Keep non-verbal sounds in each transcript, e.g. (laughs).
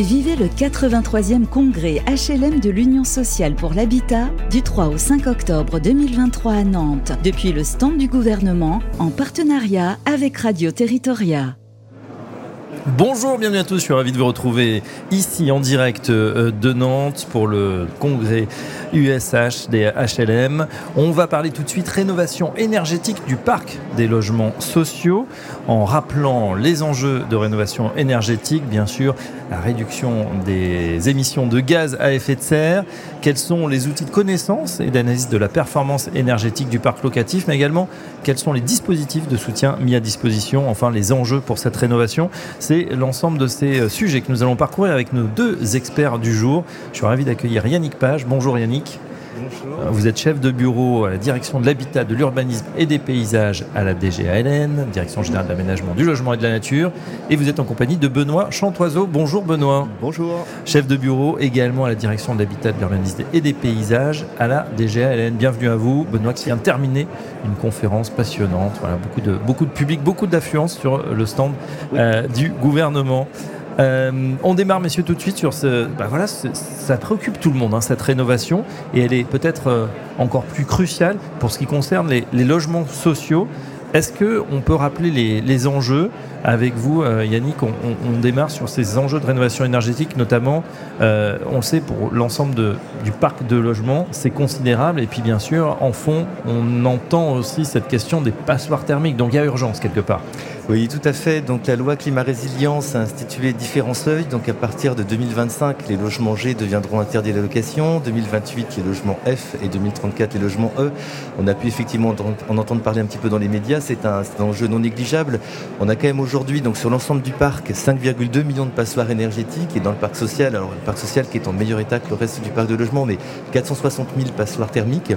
vivez le 83e congrès HLM de l'Union sociale pour l'habitat du 3 au 5 octobre 2023 à Nantes, depuis le stand du gouvernement en partenariat avec Radio Territoria. Bonjour, bienvenue à tous, je suis ravi de vous retrouver ici en direct euh, de Nantes pour le congrès USH des HLM. On va parler tout de suite rénovation énergétique du parc des logements sociaux en rappelant les enjeux de rénovation énergétique, bien sûr, la réduction des émissions de gaz à effet de serre, quels sont les outils de connaissance et d'analyse de la performance énergétique du parc locatif, mais également quels sont les dispositifs de soutien mis à disposition, enfin les enjeux pour cette rénovation? C'est l'ensemble de ces sujets que nous allons parcourir avec nos deux experts du jour. Je suis ravi d'accueillir Yannick Page. Bonjour Yannick. Vous êtes chef de bureau à la direction de l'habitat, de l'urbanisme et des paysages à la DGALN, direction générale de l'aménagement du logement et de la nature. Et vous êtes en compagnie de Benoît Chantoiseau. Bonjour Benoît. Bonjour. Chef de bureau également à la direction de l'habitat, de l'urbanisme et des paysages à la DGALN. Bienvenue à vous. Benoît qui vient de terminer une conférence passionnante. Voilà, beaucoup de, beaucoup de public, beaucoup d'affluence sur le stand euh, du gouvernement. Euh, on démarre, messieurs, tout de suite sur ce. Bah voilà, ça préoccupe tout le monde, hein, cette rénovation, et elle est peut-être euh, encore plus cruciale pour ce qui concerne les, logements sociaux. Est-ce qu'on peut rappeler les, enjeux avec vous, euh, Yannick? On, démarre sur ces enjeux de rénovation énergétique, notamment, on le sait, pour l'ensemble du parc de logements, c'est considérable. Et puis, bien sûr, en fond, on entend aussi cette question des passoires thermiques. Donc, il y a urgence quelque part. Oui, tout à fait. Donc la loi climat résilience a institué différents seuils. Donc à partir de 2025, les logements G deviendront interdits à la location. 2028, les logements F et 2034, les logements E. On a pu effectivement en entendre parler un petit peu dans les médias. C'est un, enjeu non négligeable. On a quand même aujourd'hui, donc sur l'ensemble du parc, 5,2 millions de passoires énergétiques et dans le parc social, alors le parc social qui est en meilleur état que le reste du parc de logement, mais 460 000 passoires thermiques.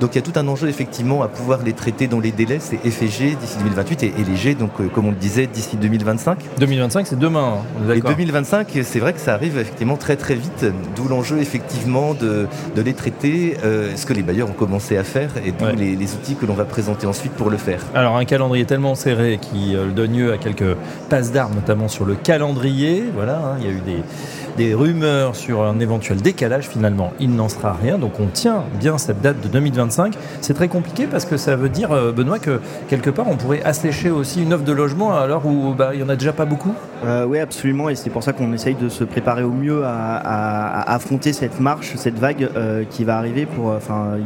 Donc il y a tout un enjeu effectivement à pouvoir les traiter dans les délais. C'est F d'ici 2028 et, et les G donc euh, comme on le disait, d'ici 2025. 2025, c'est demain. Hein, et 2025, c'est vrai que ça arrive effectivement très très vite, d'où l'enjeu effectivement de, les traiter, euh, ce que les bailleurs ont commencé à faire et d'où les, outils que l'on va présenter ensuite pour le faire. Alors un calendrier tellement serré qui euh, donne lieu à quelques passes d'armes, notamment sur le calendrier. Voilà, hein, il y a eu des des rumeurs sur un éventuel décalage, finalement, il n'en sera rien. Donc on tient bien cette date de 2025. C'est très compliqué parce que ça veut dire, euh, Benoît, que quelque part on pourrait assécher aussi une offre de logement à l'heure où bah, il n'y en a déjà pas beaucoup euh, Oui, absolument. Et c'est pour ça qu'on essaye de se préparer au mieux à, affronter cette marche, cette vague euh, qui va arriver.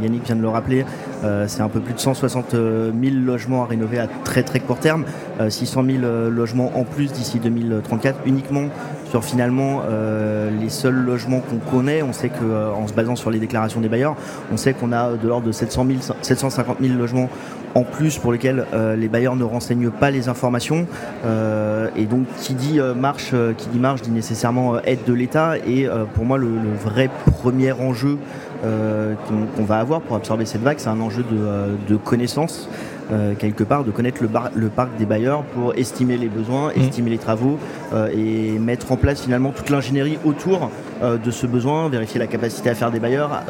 Yannick vient de le rappeler, c'est un peu plus de 160 000 logements à rénover à très très court terme, 600 000 logements en plus d'ici 2034 uniquement sur finalement euh, les seuls logements qu'on connaît. On sait qu'en euh, se basant sur les déclarations des bailleurs, on sait qu'on a de l'ordre de 700 750 000 logements en plus pour lesquels euh, les bailleurs ne renseignent pas les informations. et donc qui dit marche, qui dit marche dit nécessairement aide de l'État. Et pour moi le, vrai premier enjeu qu'on va avoir pour absorber cette vague, c'est un enjeu de connaissance. Euh, quelque part, de connaître le, le, parc des bailleurs pour estimer les besoins, mmh. estimer les travaux euh, et mettre en place finalement toute l'ingénierie autour euh, de ce besoin, vérifier la capacité à faire des bailleurs,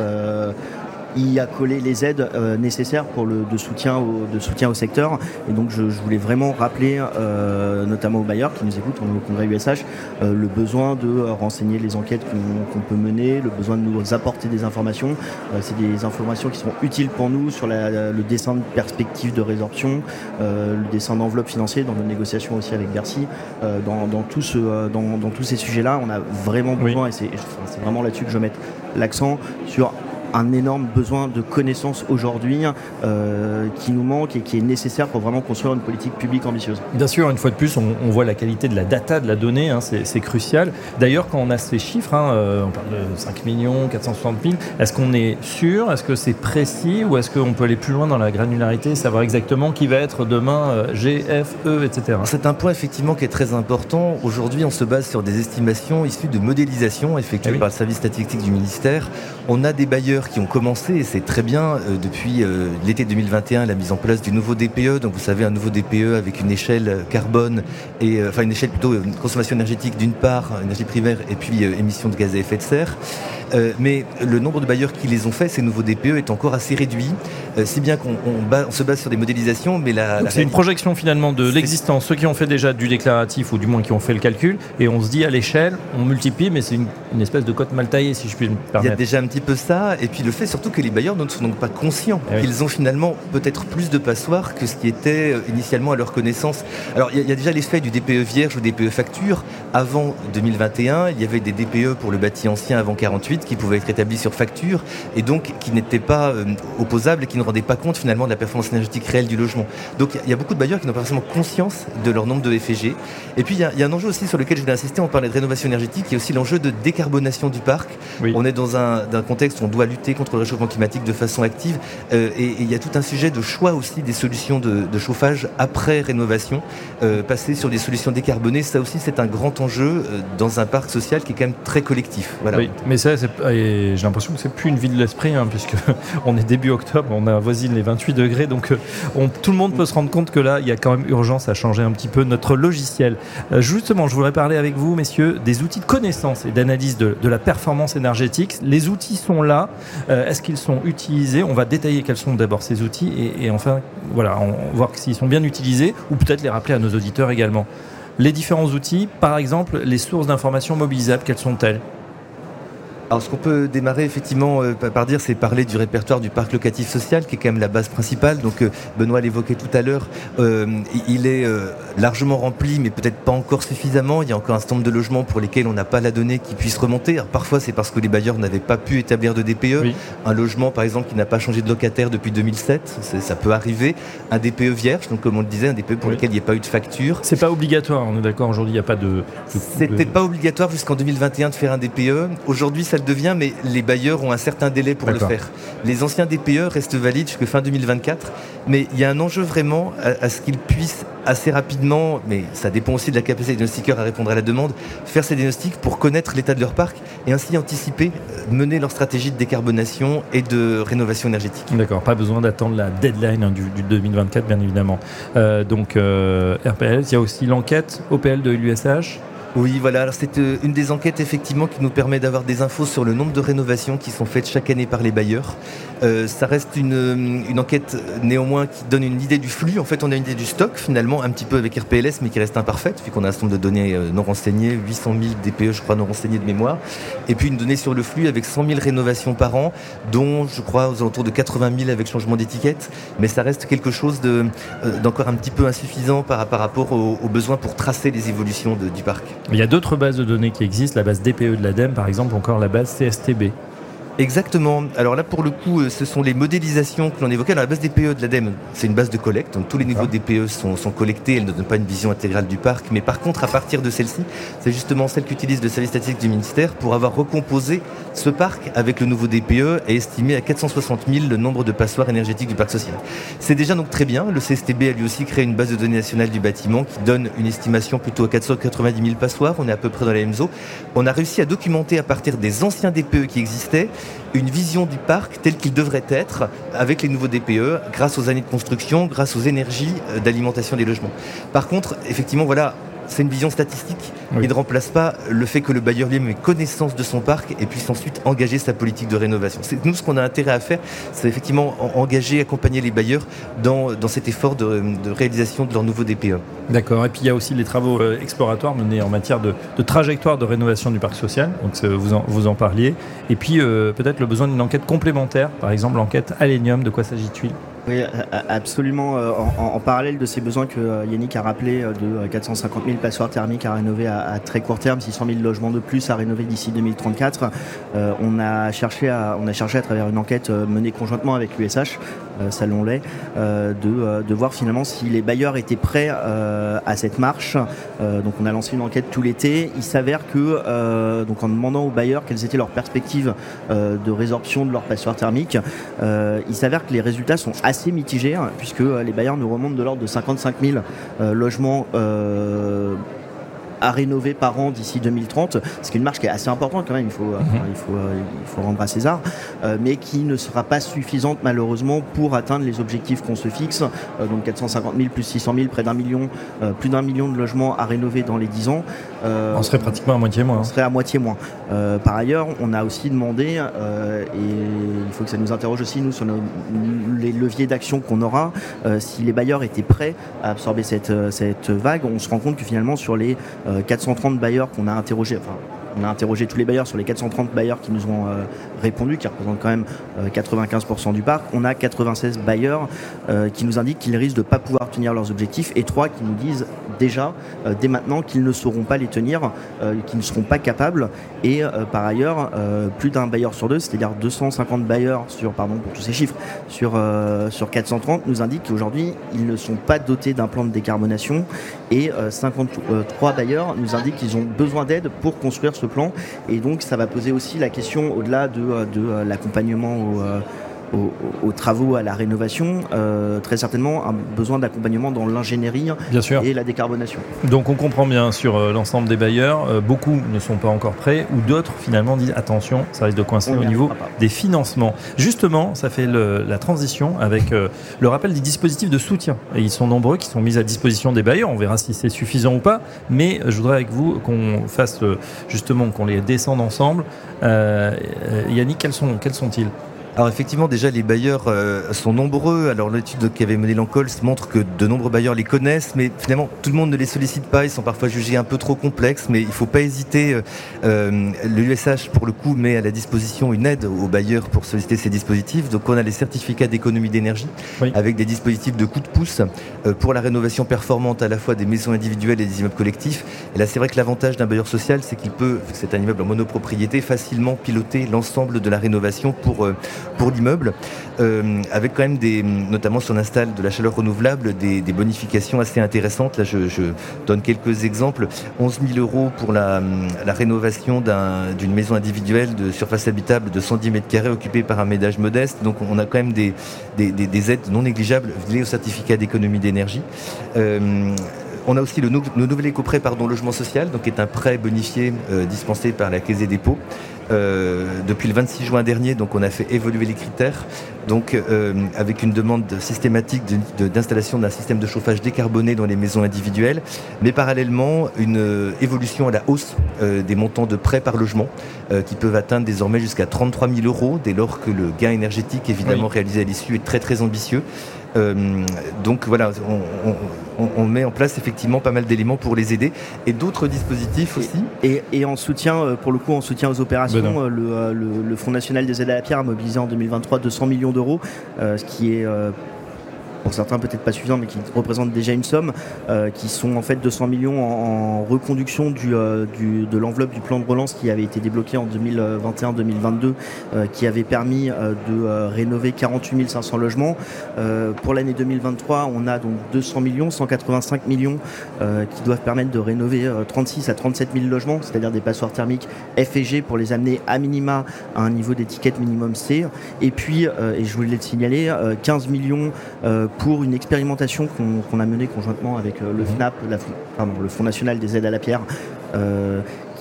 y accoler les aides euh, nécessaires pour le de soutien au, de soutien au secteur. Et donc je, voulais vraiment rappeler, euh, notamment aux bailleurs qui nous écoutent au congrès USH, euh, le besoin de renseigner les enquêtes qu'on peut mener, le besoin de nous apporter des informations. C'est des informations qui seront utiles pour nous sur le dessin de perspective de résorption, le dessin d'enveloppe financière dans nos négociations aussi avec Bercy. Dans, dans, tout ce, dans, dans, tous ces sujets-là, on a vraiment besoin, et c'est vraiment là-dessus que je mets l'accent, sur un énorme besoin de connaissances aujourd'hui euh, qui nous manque et qui est nécessaire pour vraiment construire une politique publique ambitieuse. Bien sûr, une fois de plus, on, voit la qualité de la data, de la donnée, hein, c'est crucial. D'ailleurs, quand on a ces chiffres, hein, euh, on parle de 5 millions, 460 000, est-ce qu'on est sûr, est-ce que c'est précis? Ou est-ce qu'on peut aller plus loin dans la granularité, savoir exactement qui va être demain euh, G, F, E, etc. C'est un point effectivement qui est très important. Aujourd'hui, on se base sur des estimations issues de modélisation effectuées ah par le service statistique du ministère. On a des bailleurs qui ont commencé, et c'est très bien, depuis l'été 2021, la mise en place du nouveau DPE. Donc vous savez, un nouveau DPE avec une échelle carbone, et enfin une échelle plutôt une consommation énergétique d'une part, énergie primaire, et puis émissions de gaz à effet de serre. mais le nombre de bailleurs qui les ont fait, ces nouveaux DPE, est encore assez réduit, si bien qu'on se base sur des modélisations, mais la... c'est une projection finalement de l'existence, ceux qui ont fait déjà du déclaratif, ou du moins qui ont fait le calcul, et on se dit à l'échelle, on multiplie, mais c'est une, espèce de cote mal taillée, si je puis me permettre. Il y a déjà un petit peu ça, et puis le fait surtout que les bailleurs ne sont donc pas conscients eh qu'ils ont finalement peut-être plus de passoires que ce qui était euh, initialement à leur connaissance. Alors il y, a déjà l'effet du DPE vierge ou DPE facture. Avant 2021, il y avait des DPE pour le bâti ancien avant 48 qui pouvaient être établis sur facture, et donc qui n'étaient pas euh, opposables et qui ne rendaient pas compte finalement de la performance énergétique réelle du logement. Donc il y a beaucoup de bailleurs qui n'ont pas forcément conscience de leur nombre de FG. Et puis il y, a un enjeu aussi sur lequel je voulais insister, on parlait de rénovation énergétique, il y a aussi l'enjeu de décarbonation du parc. On est dans un, contexte où on doit lutter contre le réchauffement climatique de façon active. Euh, et, il y a tout un sujet de choix aussi des solutions de, chauffage après rénovation. Euh, passer sur des solutions décarbonées, ça aussi c'est un grand enjeu euh, dans un parc social qui est quand même très collectif. Mais ça, j'ai l'impression que c'est plus une vie de l'esprit, hein, puisque (laughs) on est début octobre, on avoisine les 28 degrés, donc tout le monde peut se rendre compte que là, il y a quand même urgence à changer un petit peu notre logiciel. justement, je voudrais parler avec vous, messieurs, des outils de connaissance et d'analyse de, la performance énergétique. Les outils sont là. Euh, est-ce qu'ils sont utilisés? On va détailler quels sont d'abord ces outils et, enfin, voilà, voir s'ils sont bien utilisés ou peut-être les rappeler à nos auditeurs également. Les différents outils, par exemple, les sources d'informations mobilisables, quelles sont-elles? Alors ce qu'on peut démarrer effectivement euh, par dire, c'est parler du répertoire du parc locatif social, qui est quand même la base principale. Donc euh, Benoît l'évoquait tout à l'heure, euh, il est largement rempli, mais peut-être pas encore suffisamment. Il y a encore un certain nombre de logements pour lesquels on n'a pas la donnée qui puisse remonter. parfois c'est parce que les bailleurs n'avaient pas pu établir de DPE. Un logement par exemple qui n'a pas changé de locataire depuis 2007, ça peut arriver. Un DPE vierge, donc comme on le disait, un DPE pour lequel il n'y a pas eu de facture. C'est pas obligatoire, on est d'accord aujourd'hui, il n'y a pas de... C'était pas obligatoire jusqu'en 2021 de faire un DPE. Aujourd'hui ça devient, mais les bailleurs ont un certain délai pour le faire. Les anciens DPE restent valides jusqu'à fin 2024, mais il y a un enjeu vraiment à, ce qu'ils puissent assez rapidement, mais ça dépend aussi de la capacité des diagnostiqueurs à répondre à la demande, faire ces diagnostics pour connaître l'état de leur parc et ainsi anticiper, euh, mener leur stratégie de décarbonation et de rénovation énergétique. D'accord, pas besoin d'attendre la deadline hein, du, 2024, bien évidemment. Euh, donc, euh, RPL, il y a aussi l'enquête OPL de l'USH oui, voilà. Alors c'est euh, une des enquêtes effectivement qui nous permet d'avoir des infos sur le nombre de rénovations qui sont faites chaque année par les bailleurs. Euh, ça reste une, euh, une, enquête néanmoins qui donne une idée du flux. En fait, on a une idée du stock finalement, un petit peu avec RPLS, mais qui reste imparfaite, vu qu'on a un certain nombre de données non renseignées, 800 000 DPE, je crois, non renseignées de mémoire. Et puis une donnée sur le flux avec 100 000 rénovations par an, dont je crois aux alentours de 80 000 avec changement d'étiquette. Mais ça reste quelque chose d'encore un petit peu insuffisant par, rapport aux, besoins pour tracer les évolutions du parc. Il y a d'autres bases de données qui existent, la base DPE de l'ADEME par exemple, encore la base CSTB. Exactement. Alors là, pour le coup, euh, ce sont les modélisations que l'on évoquait. dans la base DPE de l'ADEME, c'est une base de collecte. Donc tous les niveaux DPE sont, sont, collectés. Elle ne donne pas une vision intégrale du parc. Mais par contre, à partir de celle-ci, c'est justement celle qu'utilise le service statistique du ministère pour avoir recomposé ce parc avec le nouveau DPE et estimé à 460 000 le nombre de passoires énergétiques du parc social. C'est déjà donc très bien. Le CSTB a lui aussi créé une base de données nationale du bâtiment qui donne une estimation plutôt à 490 000 passoires. On est à peu près dans la même zone. On a réussi à documenter à partir des anciens DPE qui existaient une vision du parc tel qu'il devrait être avec les nouveaux DPE, grâce aux années de construction, grâce aux énergies euh, d'alimentation des logements. Par contre, effectivement, voilà, c'est une vision statistique. Il ne remplace pas le fait que le bailleur lui-même ait connaissance de son parc et puisse ensuite engager sa politique de rénovation. C'est nous ce qu'on a intérêt à faire, c'est effectivement engager, accompagner les bailleurs dans, cet effort de, réalisation de leur nouveau DPE. D'accord. Et puis il y a aussi les travaux euh, exploratoires menés en matière de, trajectoire de rénovation du parc social. Donc vous en, vous en parliez. Et puis euh, peut-être le besoin d'une enquête complémentaire, par exemple l'enquête Alenium. De quoi s'agit-il? Oui, absolument. Euh, en, parallèle de ces besoins que euh, Yannick a rappelé euh, de 450 000 passoires thermiques à rénover à, très court terme, 600 000 logements de plus à rénover d'ici 2034, on a cherché à on a cherché à travers une enquête menée conjointement avec l'USH Salon Lait, euh, de, de, voir finalement si les bailleurs étaient prêts euh, à cette marche. donc on a lancé une enquête tout l'été. Il s'avère que, donc en demandant aux bailleurs quelles étaient leurs perspectives de résorption de leur passoire thermique, il s'avère que les résultats sont assez mitigés, hein, puisque les bailleurs nous remontent de l'ordre de 55 000 logements à rénover par an d'ici 2030, ce qui est une marge qui est assez importante quand même, il faut, mhm. il faut, il faut rendre à César, mais qui ne sera pas suffisante malheureusement pour atteindre les objectifs qu'on se fixe, donc 450 000 plus 600 000, près d'un million, plus d'un million de logements à rénover dans les 10 ans. on serait pratiquement à moitié moins. On serait à moitié moins. par ailleurs, on a aussi demandé, et il faut que ça nous interroge aussi, nous, sur les leviers d'action qu'on aura, si les bailleurs étaient prêts à absorber cette, cette vague, on se rend compte que finalement, sur les 430 bailleurs qu'on a interrogés, on a interrogé tous les bailleurs sur les 430 bailleurs qui nous ont euh, répondu, qui représentent quand même 95% euh, du parc. On a 96 bailleurs euh, qui nous indiquent qu'ils risquent de ne pas pouvoir tenir leurs objectifs et 3 qui nous disent déjà, dès maintenant, qu'ils ne sauront pas les tenir, qu'ils ne seront pas capables. Et par ailleurs, plus d'un bailleur sur deux, c'est-à-dire 250 bailleurs sur, pardon pour tous ces chiffres, sur, sur 430, nous indiquent qu'aujourd'hui, ils ne sont pas dotés d'un plan de décarbonation et 53 bailleurs nous indiquent qu'ils ont besoin d'aide pour construire plan. Et donc, ça va poser aussi la question, au-delà de, de l'accompagnement au, aux, travaux, à la rénovation, euh, très certainement un besoin d'accompagnement dans l'ingénierie et la décarbonation. Donc on comprend bien sur euh, l'ensemble des bailleurs, euh, beaucoup ne sont pas encore prêts ou d'autres finalement disent attention, ça risque de coincer au niveau des financements. Justement, ça fait la transition avec le rappel des dispositifs de soutien. Et ils sont nombreux qui sont mis à disposition des bailleurs, on verra si c'est suffisant ou pas, mais je voudrais avec vous qu'on fasse justement, qu'on les descende ensemble. Yannick, quels sont-ils quels sont alors effectivement, déjà les bailleurs euh, sont nombreux. Alors l'étude qu'avait menée Lancols montre que de nombreux bailleurs les connaissent, mais finalement tout le monde ne les sollicite pas. Ils sont parfois jugés un peu trop complexes, mais il ne faut pas hésiter. Euh, euh L'USH pour le coup met à la disposition une aide aux bailleurs pour solliciter ces dispositifs. Donc on a les certificats d'économie d'énergie avec des dispositifs de coup de pouce euh, pour la rénovation performante à la fois des maisons individuelles et des immeubles collectifs. Et là c'est vrai que l'avantage d'un bailleur social, c'est qu'il peut, c'est un immeuble en monopropriété, facilement piloter l'ensemble de la rénovation pour pour l'immeuble, euh, avec quand même des, notamment si on de la chaleur renouvelable, des, bonifications assez intéressantes. Là, je, donne quelques exemples. 11 000 euros pour la, rénovation d'une maison individuelle de surface habitable de 110 mètres carrés occupée par un ménage modeste. Donc, on a quand même des, aides non négligeables liées au certificat d'économie d'énergie. Euh, on a aussi le, nouvel éco-prêt pardon, logement social, donc qui est un prêt bonifié euh, dispensé par la Caisse des dépôts. Euh, depuis le 26 juin dernier, donc on a fait évoluer les critères, donc euh, avec une demande systématique d'installation d'un système de chauffage décarboné dans les maisons individuelles, mais parallèlement une euh, évolution à la hausse des montants de prêts par logement qui peuvent atteindre désormais jusqu'à 33 000 euros dès lors que le gain énergétique évidemment réalisé à l'issue est très très ambitieux. Donc voilà, on, met en place effectivement pas mal d'éléments pour les aider et d'autres dispositifs aussi. Et, en soutien, pour le coup, en soutien aux opérations, ben euh, euh, le, le, Fonds national des aides à la pierre a mobilisé en 2023 200 millions d'euros, euh, ce qui est pour certains peut-être pas suffisant, mais qui représentent déjà une somme, euh, qui sont en fait 200 millions en, reconduction euh, du, de l'enveloppe du plan de relance qui avait été débloqué en 2021-2022, euh, qui avait permis de rénover 48 500 logements. pour l'année 2023, on a donc 200 millions, 185 millions qui doivent permettre de rénover 36 à 37 000 logements, c'est-à-dire des passoires thermiques F et G pour les amener à minima à un niveau d'étiquette minimum C. Et puis, et je voulais le signaler, 15 millions pour une expérimentation qu'on a menée conjointement avec euh, le FNAP, le Fonds national des aides à la pierre,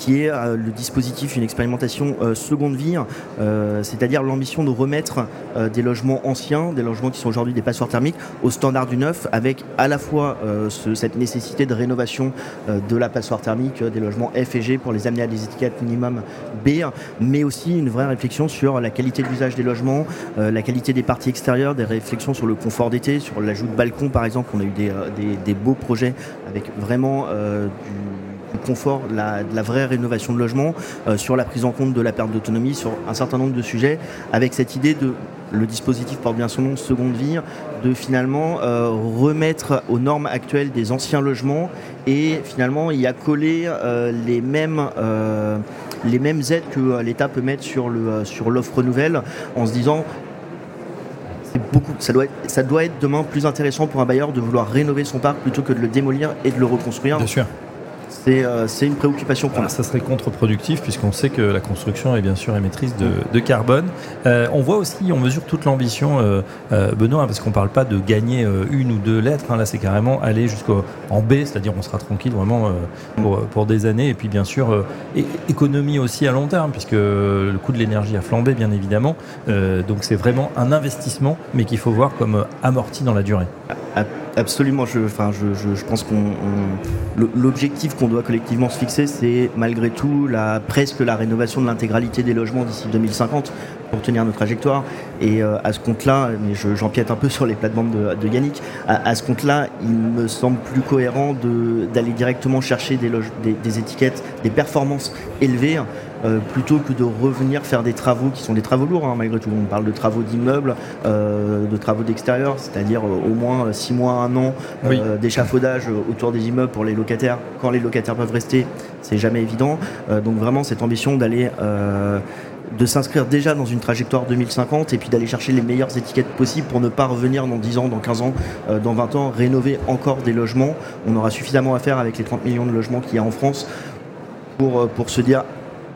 qui est euh, le dispositif, une expérimentation euh, seconde vie, euh, c'est-à-dire l'ambition de remettre des logements anciens, des logements qui sont aujourd'hui des passoires thermiques, au standard du neuf, avec à la fois cette nécessité de rénovation de la passoire thermique, des logements F et G pour les amener à des étiquettes minimum B, mais aussi une vraie réflexion sur la qualité de l'usage des logements, la qualité des parties extérieures, des réflexions sur le confort d'été, sur l'ajout de balcons par exemple. On a eu des beaux projets avec vraiment du confort, la, de la vraie rénovation de logement, euh, sur la prise en compte de la perte d'autonomie, sur un certain nombre de sujets, avec cette idée de le dispositif porte bien son nom, seconde vie, de finalement euh, remettre aux normes actuelles des anciens logements et finalement y accoler euh, les mêmes les mêmes aides que l'État peut mettre sur le sur l'offre nouvelle en se disant beaucoup, ça doit, être, ça doit être demain plus intéressant pour un bailleur de vouloir rénover son parc plutôt que de le démolir et de le reconstruire. Euh, c'est une préoccupation pour nous. Ça serait contre-productif puisqu'on sait que la construction est bien sûr émettrice de, carbone. Euh, on voit aussi, on mesure toute l'ambition, euh, Benoît, parce qu'on ne parle pas de gagner une ou deux lettres. Hein. là, c'est carrément aller jusqu'en B, c'est-à-dire on sera tranquille vraiment pour, des années. Et puis bien sûr, économie aussi à long terme puisque le coût de l'énergie a flambé, bien évidemment. donc c'est vraiment un investissement, mais qu'il faut voir comme amorti dans la durée. Absolument, je, pense qu'on l'objectif qu'on doit collectivement se fixer, c'est malgré tout la, presque la rénovation de l'intégralité des logements d'ici 2050 pour tenir notre trajectoire. Et euh, à ce compte-là, mais j'empiète un peu (laughs) sur les plates-bandes de, Yannick, à, ce compte-là, il me semble plus cohérent d'aller directement chercher des, étiquettes, des performances élevées euh, plutôt que de revenir faire des travaux qui sont des travaux lourds hein, malgré tout. On parle de travaux d'immeubles, euh, de travaux d'extérieur, c'est-à-dire euh, au moins 6 mois, 1 an d'échafaudage autour des immeubles pour les locataires. Quand les locataires peuvent rester, c'est jamais évident. donc vraiment cette ambition d'aller de s'inscrire déjà dans une trajectoire 2050 et puis d'aller chercher les meilleures étiquettes possibles pour ne pas revenir dans 10 ans, dans 15 ans, dans 20 ans, rénover encore des logements. On aura suffisamment à faire avec les 30 millions de logements qu'il y a en France pour, pour se dire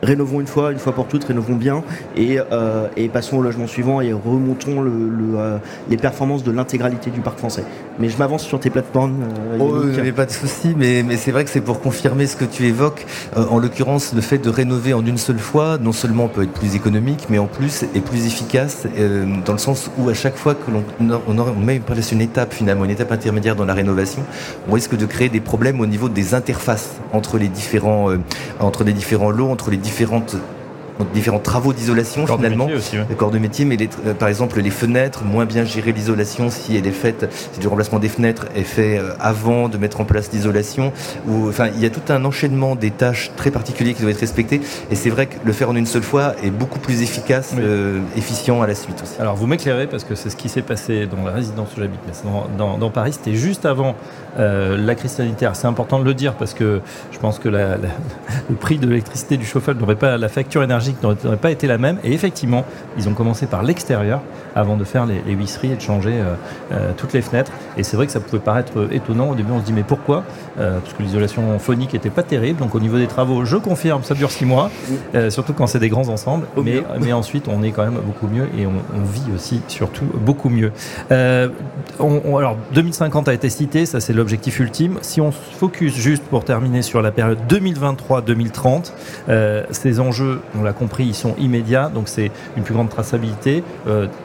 rénovons une fois, une fois pour toutes, rénovons bien et, euh, passons au logement suivant et remontons euh, les performances de l'intégralité du parc français. Mais je m'avance sur tes plateformes. Euh, oh, pas de souci, mais, mais c'est vrai que c'est pour confirmer ce que tu évoques. en l'occurrence, le fait de rénover en une seule fois, non seulement peut être plus économique, mais en plus est plus efficace, dans le sens où à chaque fois que l'on on, on met une étape finalement, une étape intermédiaire dans la rénovation, on risque de créer des problèmes au niveau des interfaces entre les différents, entre les différents lots, entre les différentes différents travaux d'isolation finalement, de corps de métier, mais euh, par exemple les fenêtres, moins bien gérer l'isolation si elle est faite, si le remplacement des fenêtres est fait euh, avant de mettre en place l'isolation, ou enfin il y a tout un enchaînement des tâches très particuliers qui doivent être respectées, et c'est vrai que le faire en une seule fois est beaucoup plus efficace, euh, efficient à la suite aussi. Alors vous m'éclairez parce que c'est ce qui s'est passé dans la résidence où j'habite, dans, dans, Paris, c'était juste avant la crise sanitaire. C'est important de le dire parce que je pense que (laughs) le prix de l'électricité du chauffage n'aurait pas la facture énergétique n'aurait pas été la même. Et effectivement, ils ont commencé par l'extérieur avant de faire les, les, huisseries et de changer euh, euh, toutes les fenêtres. Et c'est vrai que ça pouvait paraître étonnant. Au début, on se dit mais pourquoi? Euh, Parce que l'isolation phonique n'était pas terrible. Donc au niveau des travaux, je confirme, ça dure six mois, surtout quand c'est des grands ensembles. Mais, mais, ensuite, on est quand même beaucoup mieux et on, vit aussi surtout beaucoup mieux. alors 2050 a été cité, ça c'est l'objectif ultime. Si on se focus juste pour terminer sur la période 2023-2030, ces enjeux, on l'a compris, ils sont immédiats. Donc c'est une plus grande traçabilité,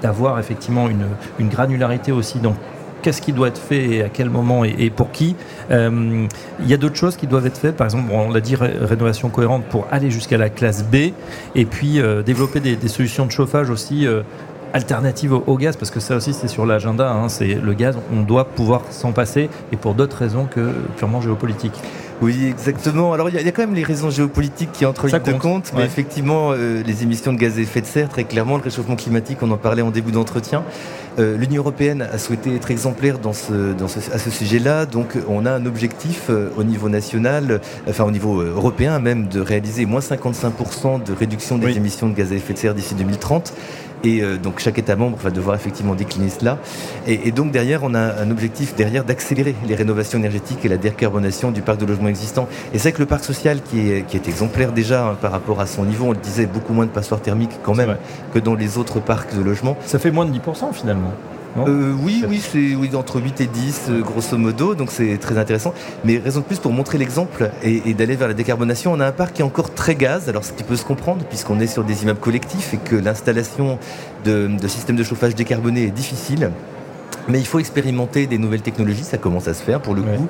d'avoir effectivement une, granularité aussi dans qu'est-ce qui doit être fait et à quel moment et, pour qui. Euh, il y a d'autres choses qui doivent être faites. Par exemple, on l'a dit, rénovation cohérente pour aller jusqu'à la classe B et puis euh, développer des, solutions de chauffage aussi. Euh, alternatives au, gaz, parce que ça aussi c'est sur l'agenda, hein. c'est le gaz, on doit pouvoir s'en passer, et pour d'autres raisons que purement géopolitiques. Oui, exactement. Alors, il y, a quand même les raisons géopolitiques qui entrent en de compte, mais effectivement, euh, les émissions de gaz à effet de serre, très clairement, le réchauffement climatique, on en parlait en début d'entretien. Euh, L'Union européenne a souhaité être exemplaire dans ce, dans ce, à ce sujet-là, donc on a un objectif euh, au niveau national, enfin au niveau européen même, de réaliser moins 55% de réduction des émissions de gaz à effet de serre d'ici 2030. Et euh, donc chaque État membre va devoir effectivement décliner cela. Et, donc derrière, on a un objectif derrière d'accélérer les rénovations énergétiques et la décarbonation du parc de logement existant. Et c'est que le parc social qui est, qui est exemplaire déjà hein, par rapport à son niveau, on le disait, beaucoup moins de passoires thermiques quand même que dans les autres parcs de logement. Ça fait moins de 10% finalement. Euh, oui, oui, c'est oui, entre 8 et 10, euh, grosso modo, donc c'est très intéressant. Mais raison de plus pour montrer l'exemple et, d'aller vers la décarbonation, on a un parc qui est encore très gaz, alors ce qui peut se comprendre, puisqu'on est sur des immeubles collectifs et que l'installation de, de systèmes de chauffage décarbonés est difficile. Mais il faut expérimenter des nouvelles technologies, ça commence à se faire pour le coup.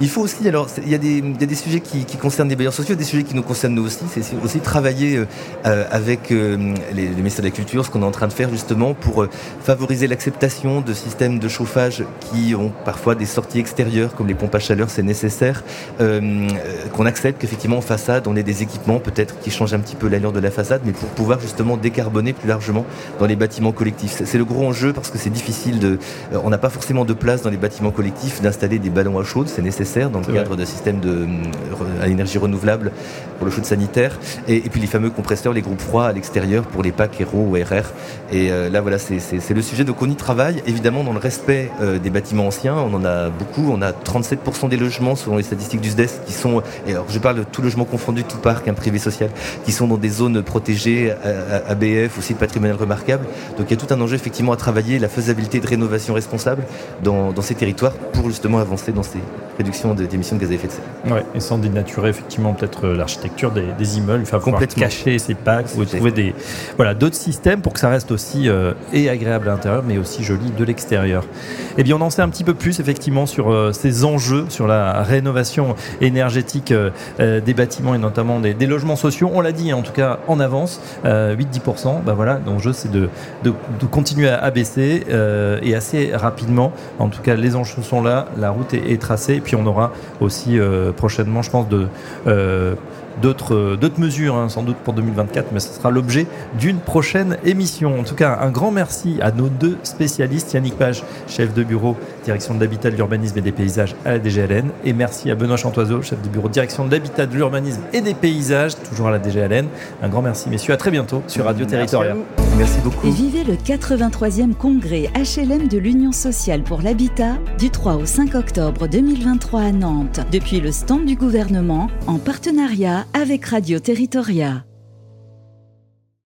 Il faut aussi, alors, il y a des, il y a des sujets qui, qui, concernent les bailleurs sociaux, des sujets qui nous concernent nous aussi. C'est aussi travailler euh, euh avec euh, les, les, ministères de la Culture, ce qu'on est en train de faire justement pour euh, favoriser l'acceptation de systèmes de chauffage qui ont parfois des sorties extérieures, comme les pompes à chaleur, c'est nécessaire. qu'on accepte qu'effectivement en façade, on ait des équipements peut-être qui changent un petit peu l'allure de la façade, mais pour pouvoir justement décarboner plus largement dans les bâtiments collectifs. C'est le gros enjeu parce que c'est difficile de on n'a pas forcément de place dans les bâtiments collectifs d'installer des ballons à chaude, c'est nécessaire dans le cadre d'un système de, à énergie renouvelable pour le chaude sanitaire. Et, puis les fameux compresseurs, les groupes froids à l'extérieur pour les packs Hero ou RR. Et là, voilà, c'est le sujet. Donc on y travaille, évidemment, dans le respect des bâtiments anciens. On en a beaucoup. On a 37% des logements, selon les statistiques du SDES, qui sont, et alors je parle de tout logement confondu, tout parc, un privé social, qui sont dans des zones protégées, ABF, aussi patrimonial remarquable. Donc il y a tout un enjeu effectivement à travailler, la faisabilité de rénovation responsable dans, ces territoires pour justement avancer dans ces réductions d'émissions de, gaz à effet de serre. Ouais, et sans dénaturer effectivement peut-être euh, l'architecture des, immeubles, il faut complètement cacher ces packs ou trouver des voilà d'autres systèmes pour que ça reste aussi euh, et agréable à l'intérieur, mais aussi joli de l'extérieur. Eh bien, on en sait un petit peu plus effectivement sur euh, ces enjeux, sur la rénovation énergétique des bâtiments et notamment des, logements sociaux. On l'a dit en tout cas en avance, 8-10%. Ben voilà, l'enjeu c'est de, de, continuer à abaisser et assez rapidement. En tout cas, les enjeux sont là, la route est, tracée, et puis on aura aussi prochainement, je pense, de d'autres d'autres mesures, hein, sans doute pour 2024, mais ce sera l'objet d'une prochaine émission. En tout cas, un grand merci à nos deux spécialistes, Yannick Page, chef de bureau, direction de l'habitat, de l'urbanisme et des paysages à la DGLN, et merci à Benoît Chantoiseau, chef de bureau, direction de l'habitat, de l'urbanisme et des paysages, toujours à la DGLN. Un grand merci, messieurs. À très bientôt sur Radio Territorial. Merci beaucoup. Vivez le 83e congrès HLM de l'Union sociale pour l'habitat du 3 au 5 octobre 2023 à Nantes, depuis le stand du gouvernement, en partenariat avec Radio Territoria.